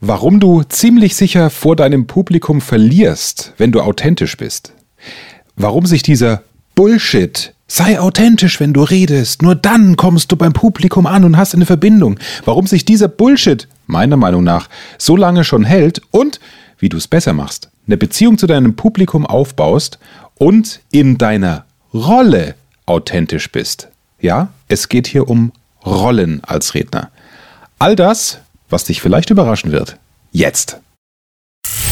Warum du ziemlich sicher vor deinem Publikum verlierst, wenn du authentisch bist. Warum sich dieser Bullshit, sei authentisch, wenn du redest, nur dann kommst du beim Publikum an und hast eine Verbindung. Warum sich dieser Bullshit, meiner Meinung nach, so lange schon hält und wie du es besser machst, eine Beziehung zu deinem Publikum aufbaust und in deiner Rolle authentisch bist. Ja, es geht hier um Rollen als Redner. All das was dich vielleicht überraschen wird. Jetzt.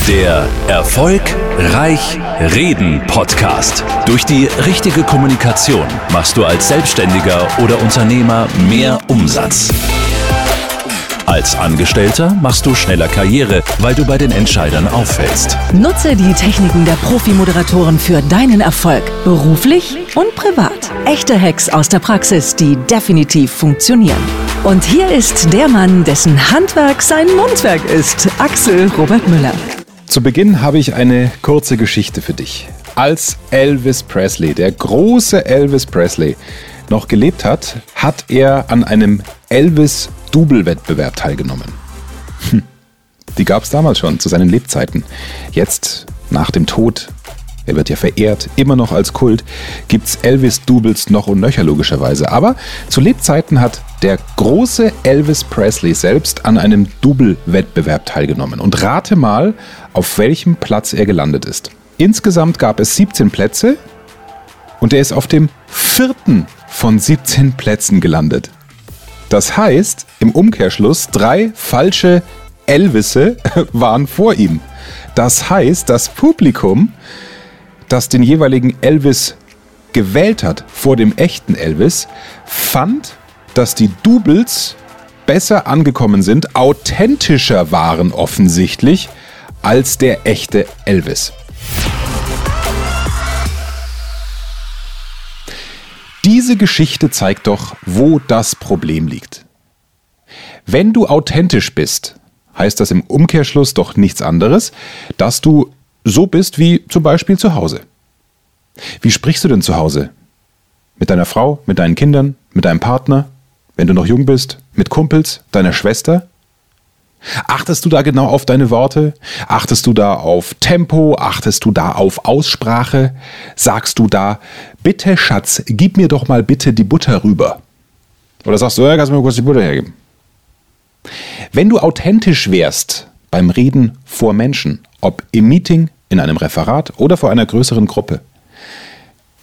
Der Erfolgreich Reden Podcast. Durch die richtige Kommunikation machst du als Selbstständiger oder Unternehmer mehr Umsatz. Als Angestellter machst du schneller Karriere, weil du bei den Entscheidern auffällst. Nutze die Techniken der Profi-Moderatoren für deinen Erfolg, beruflich und privat. Echte Hacks aus der Praxis, die definitiv funktionieren. Und hier ist der Mann, dessen Handwerk sein Mundwerk ist, Axel Robert Müller. Zu Beginn habe ich eine kurze Geschichte für dich. Als Elvis Presley, der große Elvis Presley, noch gelebt hat, hat er an einem Elvis Double-Wettbewerb teilgenommen. Hm. Die gab es damals schon, zu seinen Lebzeiten. Jetzt, nach dem Tod, er wird ja verehrt, immer noch als Kult, gibt es Elvis-Doubles noch und nöcher logischerweise. Aber zu Lebzeiten hat der große Elvis Presley selbst an einem Double-Wettbewerb teilgenommen. Und rate mal, auf welchem Platz er gelandet ist. Insgesamt gab es 17 Plätze und er ist auf dem vierten von 17 Plätzen gelandet. Das heißt, im Umkehrschluss, drei falsche Elvisse waren vor ihm. Das heißt, das Publikum, das den jeweiligen Elvis gewählt hat vor dem echten Elvis, fand, dass die Doubles besser angekommen sind, authentischer waren offensichtlich als der echte Elvis. Diese Geschichte zeigt doch, wo das Problem liegt. Wenn du authentisch bist, heißt das im Umkehrschluss doch nichts anderes, dass du so bist wie zum Beispiel zu Hause. Wie sprichst du denn zu Hause? Mit deiner Frau, mit deinen Kindern, mit deinem Partner, wenn du noch jung bist, mit Kumpels, deiner Schwester? Achtest du da genau auf deine Worte? Achtest du da auf Tempo? Achtest du da auf Aussprache? Sagst du da, bitte Schatz, gib mir doch mal bitte die Butter rüber? Oder sagst du, ja, kannst du mir kurz die Butter hergeben? Wenn du authentisch wärst beim Reden vor Menschen, ob im Meeting, in einem Referat oder vor einer größeren Gruppe,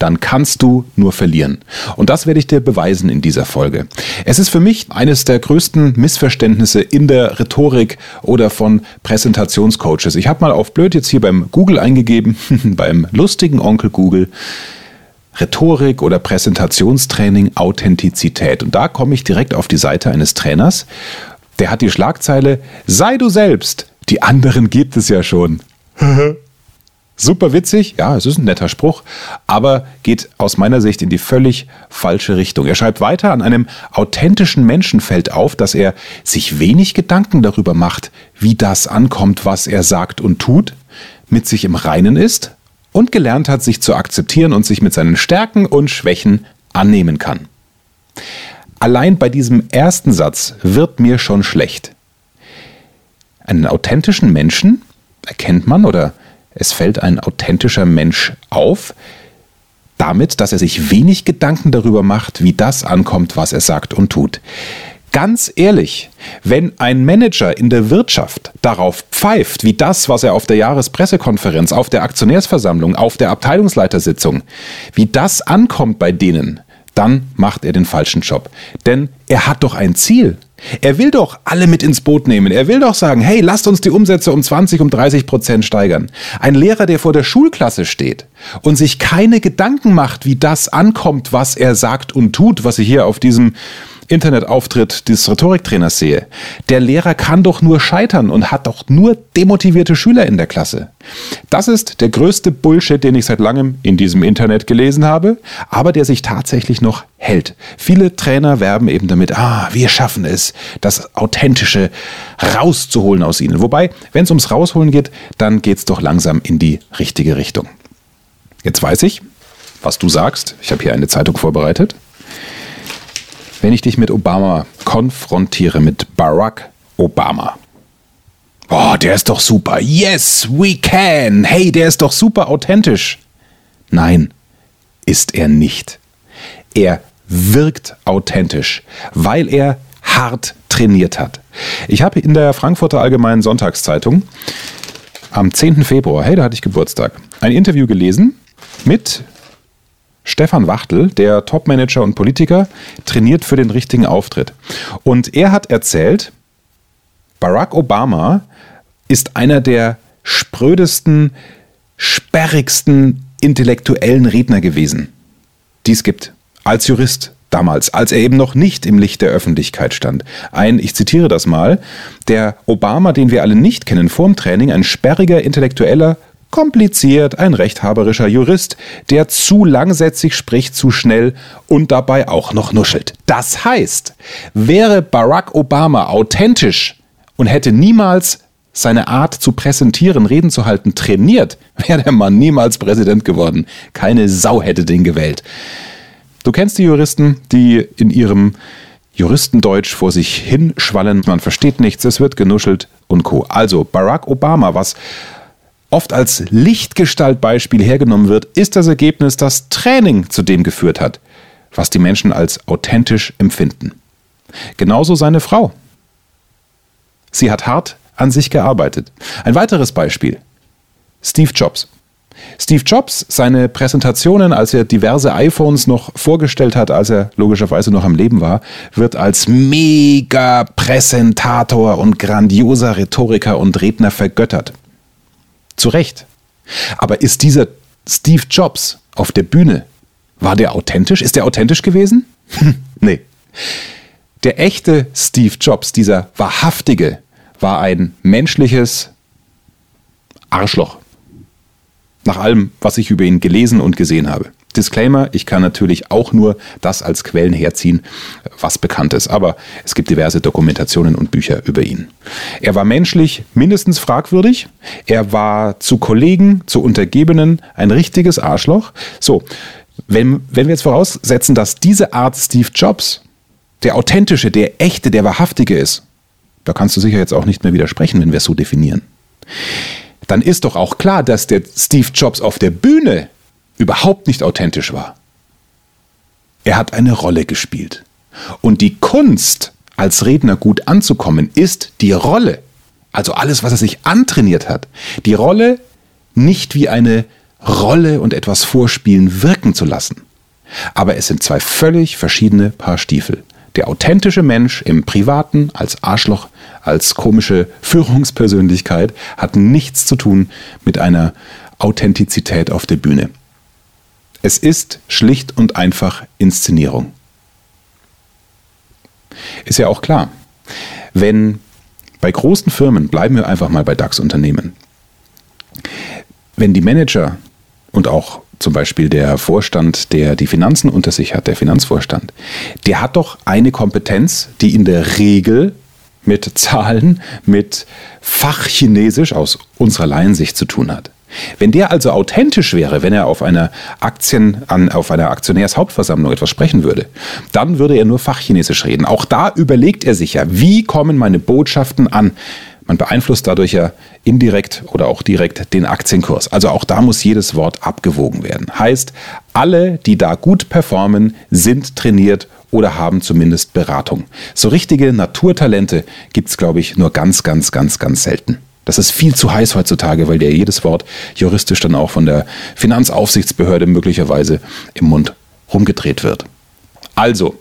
dann kannst du nur verlieren. Und das werde ich dir beweisen in dieser Folge. Es ist für mich eines der größten Missverständnisse in der Rhetorik oder von Präsentationscoaches. Ich habe mal auf blöd jetzt hier beim Google eingegeben, beim lustigen Onkel Google. Rhetorik oder Präsentationstraining Authentizität. Und da komme ich direkt auf die Seite eines Trainers. Der hat die Schlagzeile Sei du selbst. Die anderen gibt es ja schon. Super witzig, ja, es ist ein netter Spruch, aber geht aus meiner Sicht in die völlig falsche Richtung. Er schreibt weiter, an einem authentischen Menschen fällt auf, dass er sich wenig Gedanken darüber macht, wie das ankommt, was er sagt und tut, mit sich im Reinen ist und gelernt hat, sich zu akzeptieren und sich mit seinen Stärken und Schwächen annehmen kann. Allein bei diesem ersten Satz wird mir schon schlecht. Einen authentischen Menschen erkennt man oder es fällt ein authentischer Mensch auf, damit, dass er sich wenig Gedanken darüber macht, wie das ankommt, was er sagt und tut. Ganz ehrlich, wenn ein Manager in der Wirtschaft darauf pfeift, wie das, was er auf der Jahrespressekonferenz, auf der Aktionärsversammlung, auf der Abteilungsleitersitzung, wie das ankommt bei denen, dann macht er den falschen Job. Denn er hat doch ein Ziel. Er will doch alle mit ins Boot nehmen. Er will doch sagen, hey, lasst uns die Umsätze um 20, um 30 Prozent steigern. Ein Lehrer, der vor der Schulklasse steht und sich keine Gedanken macht, wie das ankommt, was er sagt und tut, was ich hier auf diesem Internetauftritt des Rhetoriktrainers sehe. Der Lehrer kann doch nur scheitern und hat doch nur demotivierte Schüler in der Klasse. Das ist der größte Bullshit, den ich seit langem in diesem Internet gelesen habe, aber der sich tatsächlich noch hält. Viele Trainer werben eben damit, ah, wir schaffen es, das Authentische rauszuholen aus ihnen. Wobei, wenn es ums Rausholen geht, dann geht es doch langsam in die richtige Richtung. Jetzt weiß ich, was du sagst. Ich habe hier eine Zeitung vorbereitet wenn ich dich mit Obama konfrontiere, mit Barack Obama. Oh, der ist doch super. Yes, we can. Hey, der ist doch super authentisch. Nein, ist er nicht. Er wirkt authentisch, weil er hart trainiert hat. Ich habe in der Frankfurter Allgemeinen Sonntagszeitung am 10. Februar, hey, da hatte ich Geburtstag, ein Interview gelesen mit Stefan Wachtel, der Topmanager und Politiker, trainiert für den richtigen Auftritt. Und er hat erzählt, Barack Obama ist einer der sprödesten, sperrigsten intellektuellen Redner gewesen, die es gibt. Als Jurist damals, als er eben noch nicht im Licht der Öffentlichkeit stand. Ein, ich zitiere das mal, der Obama, den wir alle nicht kennen, vorm Training, ein sperriger Intellektueller, kompliziert, ein rechthaberischer Jurist, der zu langsätzig spricht, zu schnell und dabei auch noch nuschelt. Das heißt, wäre Barack Obama authentisch und hätte niemals seine Art zu präsentieren, Reden zu halten, trainiert, wäre der Mann niemals Präsident geworden. Keine Sau hätte den gewählt. Du kennst die Juristen, die in ihrem Juristendeutsch vor sich hinschwallen, man versteht nichts, es wird genuschelt und co. Also Barack Obama, was oft als Lichtgestaltbeispiel hergenommen wird, ist das Ergebnis, dass Training zu dem geführt hat, was die Menschen als authentisch empfinden. Genauso seine Frau. Sie hat hart an sich gearbeitet. Ein weiteres Beispiel. Steve Jobs. Steve Jobs, seine Präsentationen, als er diverse iPhones noch vorgestellt hat, als er logischerweise noch am Leben war, wird als mega Präsentator und grandioser Rhetoriker und Redner vergöttert. Zu Recht. Aber ist dieser Steve Jobs auf der Bühne, war der authentisch? Ist der authentisch gewesen? nee. Der echte Steve Jobs, dieser wahrhaftige, war ein menschliches Arschloch. Nach allem, was ich über ihn gelesen und gesehen habe. Disclaimer, ich kann natürlich auch nur das als Quellen herziehen, was bekannt ist, aber es gibt diverse Dokumentationen und Bücher über ihn. Er war menschlich mindestens fragwürdig, er war zu Kollegen, zu Untergebenen ein richtiges Arschloch. So, wenn, wenn wir jetzt voraussetzen, dass diese Art Steve Jobs der authentische, der echte, der wahrhaftige ist, da kannst du sicher jetzt auch nicht mehr widersprechen, wenn wir es so definieren, dann ist doch auch klar, dass der Steve Jobs auf der Bühne überhaupt nicht authentisch war. Er hat eine Rolle gespielt. Und die Kunst, als Redner gut anzukommen, ist die Rolle. Also alles, was er sich antrainiert hat. Die Rolle nicht wie eine Rolle und etwas vorspielen wirken zu lassen. Aber es sind zwei völlig verschiedene Paar Stiefel. Der authentische Mensch im Privaten als Arschloch, als komische Führungspersönlichkeit hat nichts zu tun mit einer Authentizität auf der Bühne. Es ist schlicht und einfach Inszenierung. Ist ja auch klar, wenn bei großen Firmen, bleiben wir einfach mal bei DAX-Unternehmen, wenn die Manager und auch zum Beispiel der Vorstand, der die Finanzen unter sich hat, der Finanzvorstand, der hat doch eine Kompetenz, die in der Regel mit Zahlen, mit Fachchinesisch aus unserer Laiensicht zu tun hat. Wenn der also authentisch wäre, wenn er auf einer Aktien, an, auf einer Aktionärshauptversammlung etwas sprechen würde, dann würde er nur Fachchinesisch reden. Auch da überlegt er sich ja, wie kommen meine Botschaften an? Man beeinflusst dadurch ja indirekt oder auch direkt den Aktienkurs. Also auch da muss jedes Wort abgewogen werden. Heißt, alle, die da gut performen, sind trainiert oder haben zumindest Beratung. So richtige Naturtalente gibt es, glaube ich, nur ganz, ganz, ganz, ganz selten. Das ist viel zu heiß heutzutage, weil dir jedes Wort juristisch dann auch von der Finanzaufsichtsbehörde möglicherweise im Mund rumgedreht wird. Also,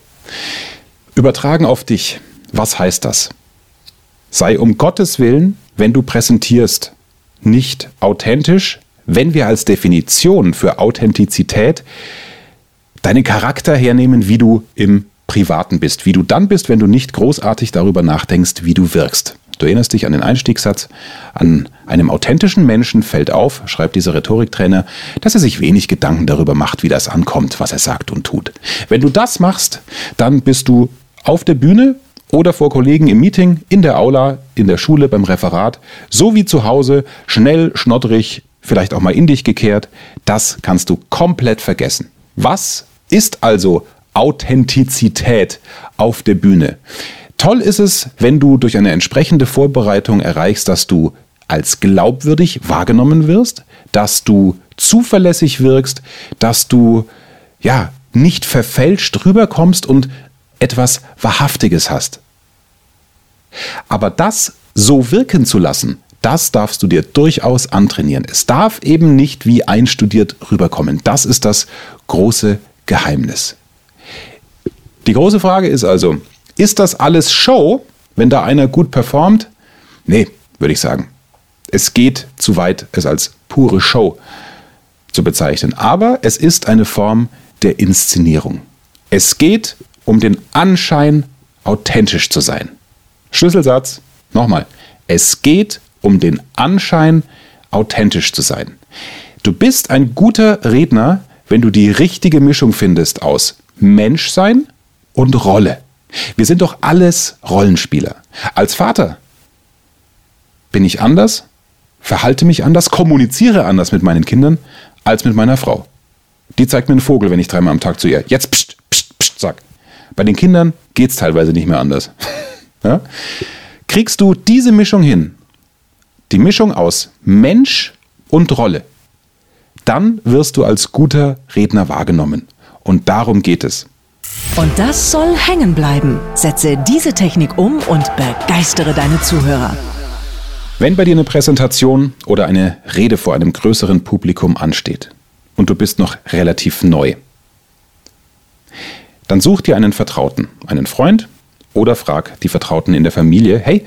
übertragen auf dich, was heißt das? Sei um Gottes Willen, wenn du präsentierst, nicht authentisch, wenn wir als Definition für Authentizität deinen Charakter hernehmen, wie du im Privaten bist, wie du dann bist, wenn du nicht großartig darüber nachdenkst, wie du wirkst. Du erinnerst dich an den Einstiegssatz. An einem authentischen Menschen fällt auf, schreibt dieser Rhetoriktrainer, dass er sich wenig Gedanken darüber macht, wie das ankommt, was er sagt und tut. Wenn du das machst, dann bist du auf der Bühne oder vor Kollegen im Meeting, in der Aula, in der Schule, beim Referat, so wie zu Hause, schnell, schnoddrig, vielleicht auch mal in dich gekehrt. Das kannst du komplett vergessen. Was ist also Authentizität auf der Bühne? Toll ist es, wenn du durch eine entsprechende Vorbereitung erreichst, dass du als glaubwürdig wahrgenommen wirst, dass du zuverlässig wirkst, dass du ja nicht verfälscht rüberkommst und etwas Wahrhaftiges hast. Aber das so wirken zu lassen, das darfst du dir durchaus antrainieren. Es darf eben nicht wie einstudiert rüberkommen. Das ist das große Geheimnis. Die große Frage ist also, ist das alles Show, wenn da einer gut performt? Nee, würde ich sagen. Es geht zu weit, es als pure Show zu bezeichnen. Aber es ist eine Form der Inszenierung. Es geht um den Anschein, authentisch zu sein. Schlüsselsatz, nochmal. Es geht um den Anschein, authentisch zu sein. Du bist ein guter Redner, wenn du die richtige Mischung findest aus Menschsein und Rolle. Wir sind doch alles Rollenspieler. Als Vater bin ich anders, verhalte mich anders, kommuniziere anders mit meinen Kindern als mit meiner Frau. Die zeigt mir einen Vogel, wenn ich dreimal am Tag zu ihr jetzt pst, pst, pst sag. Bei den Kindern geht es teilweise nicht mehr anders. ja? Kriegst du diese Mischung hin, die Mischung aus Mensch und Rolle, dann wirst du als guter Redner wahrgenommen. Und darum geht es. Und das soll hängen bleiben. Setze diese Technik um und begeistere deine Zuhörer. Wenn bei dir eine Präsentation oder eine Rede vor einem größeren Publikum ansteht und du bist noch relativ neu, dann such dir einen Vertrauten, einen Freund oder frag die Vertrauten in der Familie, hey,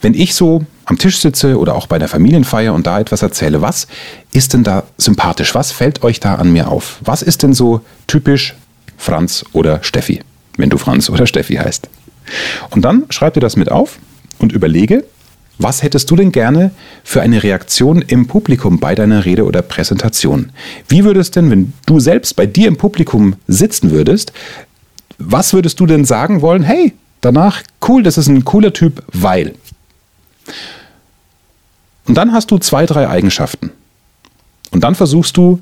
wenn ich so am Tisch sitze oder auch bei der Familienfeier und da etwas erzähle, was ist denn da sympathisch? Was fällt euch da an mir auf? Was ist denn so typisch Franz oder Steffi, wenn du Franz oder Steffi heißt? Und dann schreib dir das mit auf und überlege, was hättest du denn gerne für eine Reaktion im Publikum bei deiner Rede oder Präsentation? Wie würdest denn, wenn du selbst bei dir im Publikum sitzen würdest, was würdest du denn sagen wollen? Hey, danach, cool, das ist ein cooler Typ, weil. Und dann hast du zwei, drei Eigenschaften. Und dann versuchst du,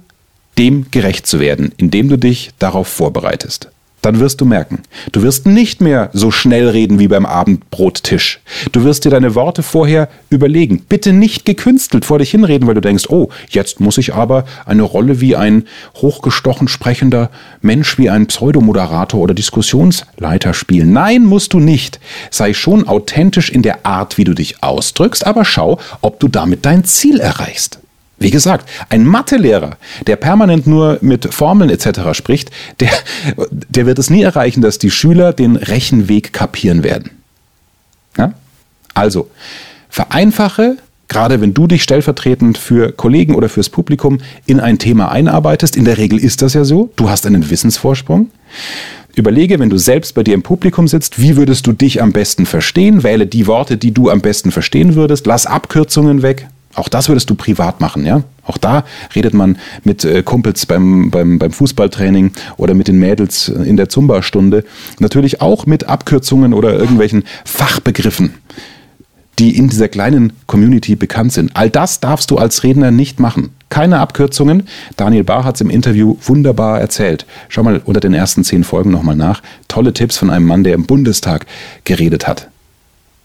dem gerecht zu werden, indem du dich darauf vorbereitest dann wirst du merken, du wirst nicht mehr so schnell reden wie beim Abendbrottisch. Du wirst dir deine Worte vorher überlegen. Bitte nicht gekünstelt vor dich hinreden, weil du denkst, oh, jetzt muss ich aber eine Rolle wie ein hochgestochen sprechender Mensch, wie ein Pseudomoderator oder Diskussionsleiter spielen. Nein, musst du nicht. Sei schon authentisch in der Art, wie du dich ausdrückst, aber schau, ob du damit dein Ziel erreichst. Wie gesagt, ein Mathelehrer, der permanent nur mit Formeln etc. spricht, der, der wird es nie erreichen, dass die Schüler den Rechenweg kapieren werden. Ja? Also, vereinfache, gerade wenn du dich stellvertretend für Kollegen oder fürs Publikum in ein Thema einarbeitest. In der Regel ist das ja so. Du hast einen Wissensvorsprung. Überlege, wenn du selbst bei dir im Publikum sitzt, wie würdest du dich am besten verstehen? Wähle die Worte, die du am besten verstehen würdest. Lass Abkürzungen weg. Auch das würdest du privat machen, ja? Auch da redet man mit äh, Kumpels beim, beim, beim Fußballtraining oder mit den Mädels in der Zumba-Stunde. Natürlich auch mit Abkürzungen oder irgendwelchen Fachbegriffen, die in dieser kleinen Community bekannt sind. All das darfst du als Redner nicht machen. Keine Abkürzungen. Daniel Barr hat es im Interview wunderbar erzählt. Schau mal unter den ersten zehn Folgen nochmal nach. Tolle Tipps von einem Mann, der im Bundestag geredet hat.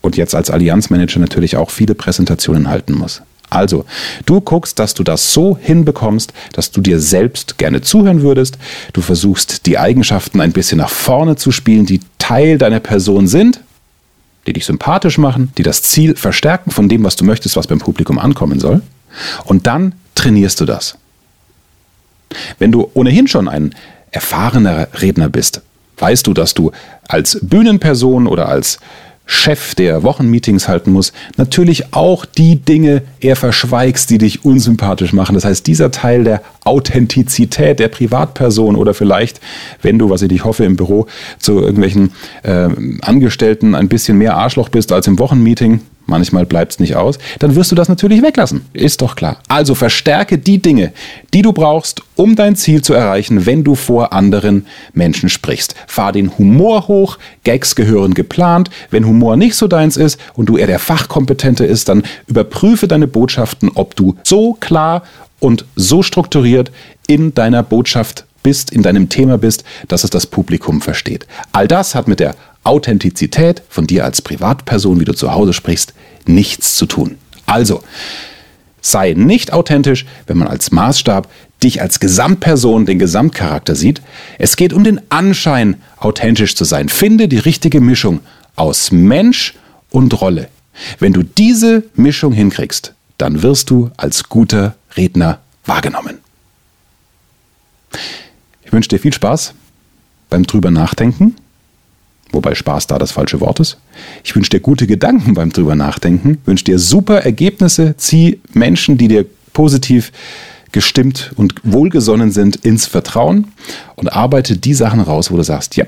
Und jetzt als Allianzmanager natürlich auch viele Präsentationen halten muss. Also, du guckst, dass du das so hinbekommst, dass du dir selbst gerne zuhören würdest. Du versuchst, die Eigenschaften ein bisschen nach vorne zu spielen, die Teil deiner Person sind, die dich sympathisch machen, die das Ziel verstärken von dem, was du möchtest, was beim Publikum ankommen soll. Und dann trainierst du das. Wenn du ohnehin schon ein erfahrener Redner bist, weißt du, dass du als Bühnenperson oder als Chef, der Wochenmeetings halten muss, natürlich auch die Dinge eher verschweigst, die dich unsympathisch machen. Das heißt, dieser Teil der Authentizität der Privatperson oder vielleicht, wenn du, was ich dich hoffe, im Büro zu irgendwelchen äh, Angestellten ein bisschen mehr Arschloch bist als im Wochenmeeting, manchmal bleibt es nicht aus, dann wirst du das natürlich weglassen. Ist doch klar. Also verstärke die Dinge, die du brauchst, um dein Ziel zu erreichen, wenn du vor anderen Menschen sprichst. Fahr den Humor hoch, Gags gehören geplant. Wenn Humor nicht so deins ist und du eher der Fachkompetente ist, dann überprüfe deine Botschaften, ob du so klar und so strukturiert in deiner Botschaft bist, in deinem Thema bist, dass es das Publikum versteht. All das hat mit der Authentizität von dir als Privatperson, wie du zu Hause sprichst, nichts zu tun. Also, sei nicht authentisch, wenn man als Maßstab dich als Gesamtperson, den Gesamtcharakter sieht. Es geht um den Anschein, authentisch zu sein. Finde die richtige Mischung aus Mensch und Rolle. Wenn du diese Mischung hinkriegst, dann wirst du als guter Redner wahrgenommen. Ich wünsche dir viel Spaß beim drüber nachdenken, wobei Spaß da das falsche Wort ist. Ich wünsche dir gute Gedanken beim drüber nachdenken, wünsche dir super Ergebnisse, zieh Menschen, die dir positiv gestimmt und wohlgesonnen sind, ins Vertrauen und arbeite die Sachen raus, wo du sagst, ja,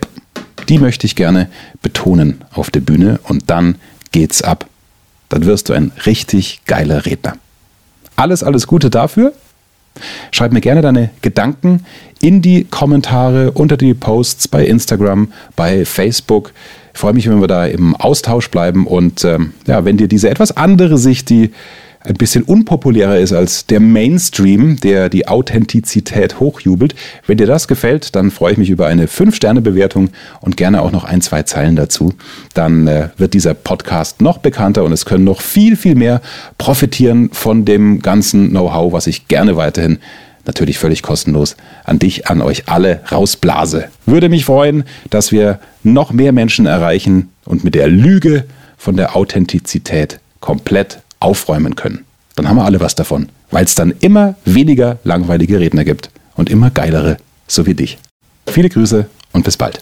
die möchte ich gerne betonen auf der Bühne und dann geht's ab. Dann wirst du ein richtig geiler Redner. Alles, alles Gute dafür. Schreib mir gerne deine Gedanken in die Kommentare unter die Posts bei Instagram, bei Facebook. Ich freue mich, wenn wir da im Austausch bleiben und ähm, ja, wenn dir diese etwas andere Sicht, die ein bisschen unpopulärer ist als der Mainstream, der die Authentizität hochjubelt. Wenn dir das gefällt, dann freue ich mich über eine 5-Sterne-Bewertung und gerne auch noch ein, zwei Zeilen dazu. Dann äh, wird dieser Podcast noch bekannter und es können noch viel, viel mehr profitieren von dem ganzen Know-how, was ich gerne weiterhin natürlich völlig kostenlos an dich, an euch alle rausblase. Würde mich freuen, dass wir noch mehr Menschen erreichen und mit der Lüge von der Authentizität komplett aufräumen können. Dann haben wir alle was davon, weil es dann immer weniger langweilige Redner gibt und immer geilere, so wie dich. Viele Grüße und bis bald.